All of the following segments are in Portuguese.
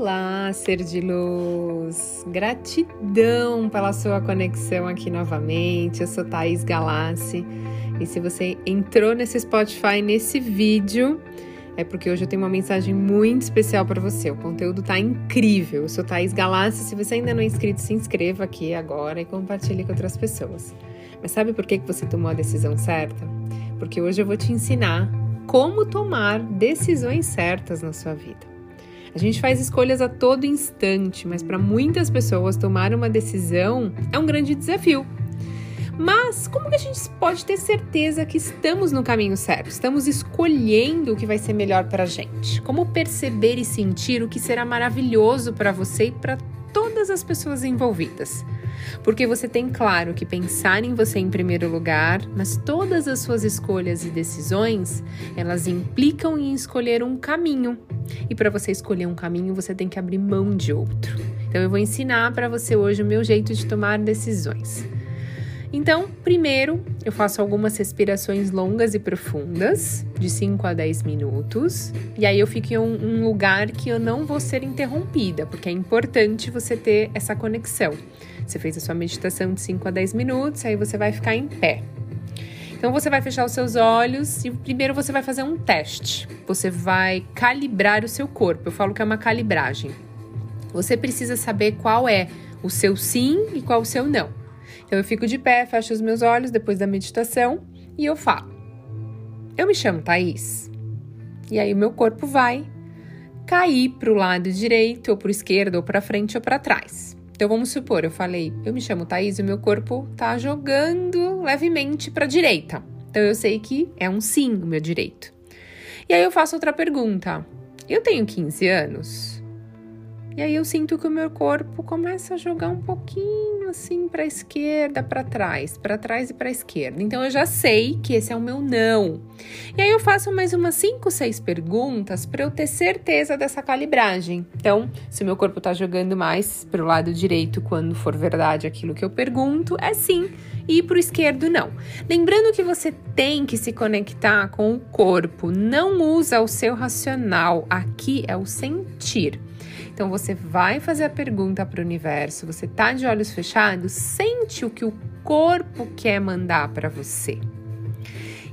Olá, ser de luz! Gratidão pela sua conexão aqui novamente. Eu sou Thaís Galassi e se você entrou nesse Spotify nesse vídeo, é porque hoje eu tenho uma mensagem muito especial para você. O conteúdo tá incrível. Eu sou Thaís Galassi. Se você ainda não é inscrito, se inscreva aqui agora e compartilhe com outras pessoas. Mas sabe por que você tomou a decisão certa? Porque hoje eu vou te ensinar como tomar decisões certas na sua vida. A gente faz escolhas a todo instante, mas para muitas pessoas tomar uma decisão é um grande desafio. Mas como que a gente pode ter certeza que estamos no caminho certo? Estamos escolhendo o que vai ser melhor para a gente? Como perceber e sentir o que será maravilhoso para você e para todas as pessoas envolvidas? Porque você tem claro que pensar em você em primeiro lugar, mas todas as suas escolhas e decisões, elas implicam em escolher um caminho. E para você escolher um caminho, você tem que abrir mão de outro. Então eu vou ensinar para você hoje o meu jeito de tomar decisões. Então, primeiro, eu faço algumas respirações longas e profundas, de 5 a 10 minutos, e aí eu fico em um, um, lugar que eu não vou ser interrompida, porque é importante você ter essa conexão. Você fez a sua meditação de 5 a 10 minutos, aí você vai ficar em pé. Então você vai fechar os seus olhos e primeiro você vai fazer um teste. Você vai calibrar o seu corpo. Eu falo que é uma calibragem. Você precisa saber qual é o seu sim e qual o seu não. Então eu fico de pé, fecho os meus olhos depois da meditação e eu falo: Eu me chamo Thaís. E aí o meu corpo vai cair para o lado direito, ou para o esquerdo, ou para frente ou para trás. Então vamos supor, eu falei: Eu me chamo Thaís e o meu corpo tá jogando levemente para direita. Então eu sei que é um sim o meu direito. E aí eu faço outra pergunta: Eu tenho 15 anos? E aí eu sinto que o meu corpo começa a jogar um pouquinho assim para esquerda, para trás, para trás e para esquerda. Então eu já sei que esse é o meu não. E aí eu faço mais umas 5, 6 perguntas para eu ter certeza dessa calibragem. Então, se o meu corpo está jogando mais para o lado direito quando for verdade aquilo que eu pergunto, é sim. E para o esquerdo, não. Lembrando que você tem que se conectar com o corpo, não usa o seu racional. Aqui é o sentir. Então você vai fazer a pergunta para o universo, você tá de olhos fechados, sente o que o corpo quer mandar para você.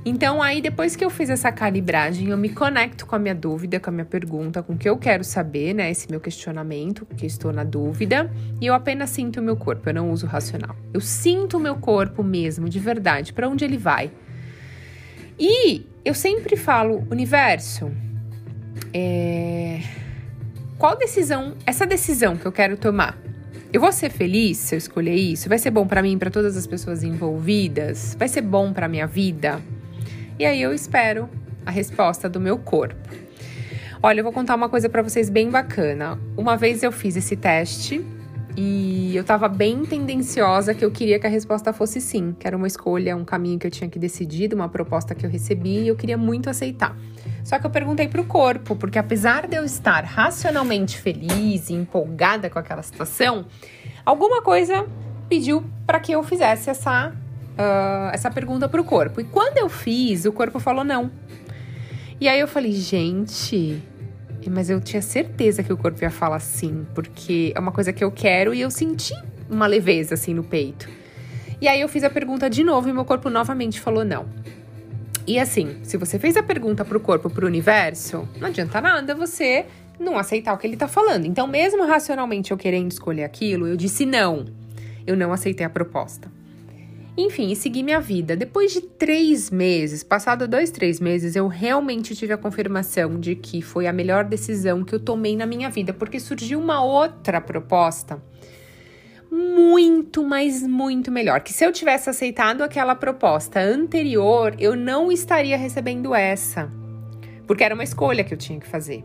Então, aí depois que eu fiz essa calibragem, eu me conecto com a minha dúvida, com a minha pergunta, com o que eu quero saber, né? Esse meu questionamento, que estou na dúvida, e eu apenas sinto o meu corpo, eu não uso racional. Eu sinto o meu corpo mesmo, de verdade, para onde ele vai. E eu sempre falo, universo, é qual decisão, essa decisão que eu quero tomar, eu vou ser feliz se eu escolher isso? Vai ser bom para mim, para todas as pessoas envolvidas? Vai ser bom para minha vida? E aí eu espero a resposta do meu corpo. Olha, eu vou contar uma coisa para vocês bem bacana. Uma vez eu fiz esse teste e eu tava bem tendenciosa que eu queria que a resposta fosse sim, que era uma escolha, um caminho que eu tinha que decidir, uma proposta que eu recebi e eu queria muito aceitar. Só que eu perguntei pro corpo, porque apesar de eu estar racionalmente feliz e empolgada com aquela situação, alguma coisa pediu para que eu fizesse essa, uh, essa pergunta pro corpo. E quando eu fiz, o corpo falou não. E aí eu falei, gente, mas eu tinha certeza que o corpo ia falar sim, porque é uma coisa que eu quero e eu senti uma leveza assim no peito. E aí eu fiz a pergunta de novo e meu corpo novamente falou não. E assim, se você fez a pergunta pro corpo, pro universo, não adianta nada você não aceitar o que ele tá falando. Então, mesmo racionalmente eu querendo escolher aquilo, eu disse não. Eu não aceitei a proposta. Enfim, e segui minha vida. Depois de três meses, passado dois, três meses, eu realmente tive a confirmação de que foi a melhor decisão que eu tomei na minha vida, porque surgiu uma outra proposta muito, mas muito melhor. Que se eu tivesse aceitado aquela proposta anterior, eu não estaria recebendo essa, porque era uma escolha que eu tinha que fazer.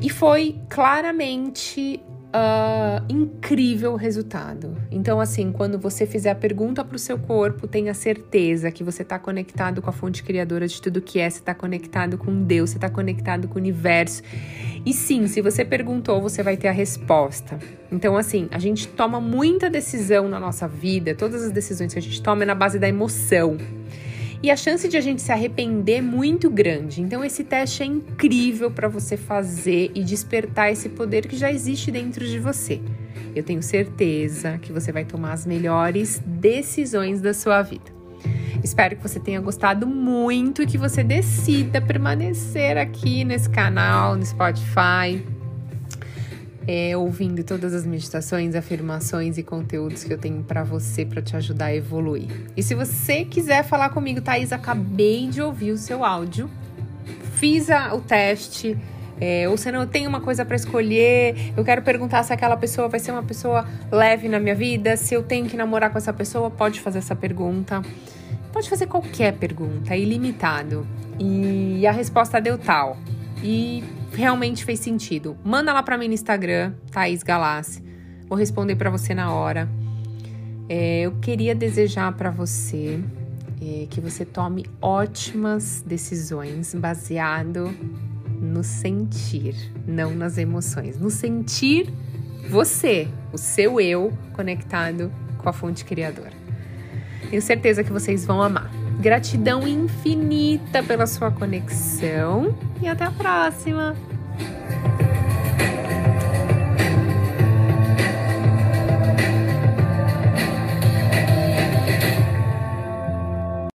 E foi claramente uh, incrível resultado. Então, assim, quando você fizer a pergunta para o seu corpo, tenha certeza que você está conectado com a fonte criadora de tudo que é, você está conectado com Deus, você está conectado com o universo. E sim, se você perguntou, você vai ter a resposta. Então, assim, a gente toma muita decisão na nossa vida, todas as decisões que a gente toma é na base da emoção. E a chance de a gente se arrepender é muito grande. Então esse teste é incrível para você fazer e despertar esse poder que já existe dentro de você. Eu tenho certeza que você vai tomar as melhores decisões da sua vida. Espero que você tenha gostado muito e que você decida permanecer aqui nesse canal, no Spotify, é, ouvindo todas as meditações, afirmações e conteúdos que eu tenho para você para te ajudar a evoluir. E se você quiser falar comigo, Thaís, acabei de ouvir o seu áudio, fiz a, o teste. É, ou se não, eu tenho uma coisa para escolher, eu quero perguntar se aquela pessoa vai ser uma pessoa leve na minha vida, se eu tenho que namorar com essa pessoa, pode fazer essa pergunta. Pode fazer qualquer pergunta, é ilimitado. E a resposta deu tal. E realmente fez sentido. Manda lá para mim no Instagram, Thaís Galassi. Vou responder para você na hora. É, eu queria desejar para você é, que você tome ótimas decisões baseado no sentir, não nas emoções. No sentir você, o seu eu conectado com a fonte criadora. Tenho certeza que vocês vão amar. Gratidão infinita pela sua conexão e até a próxima!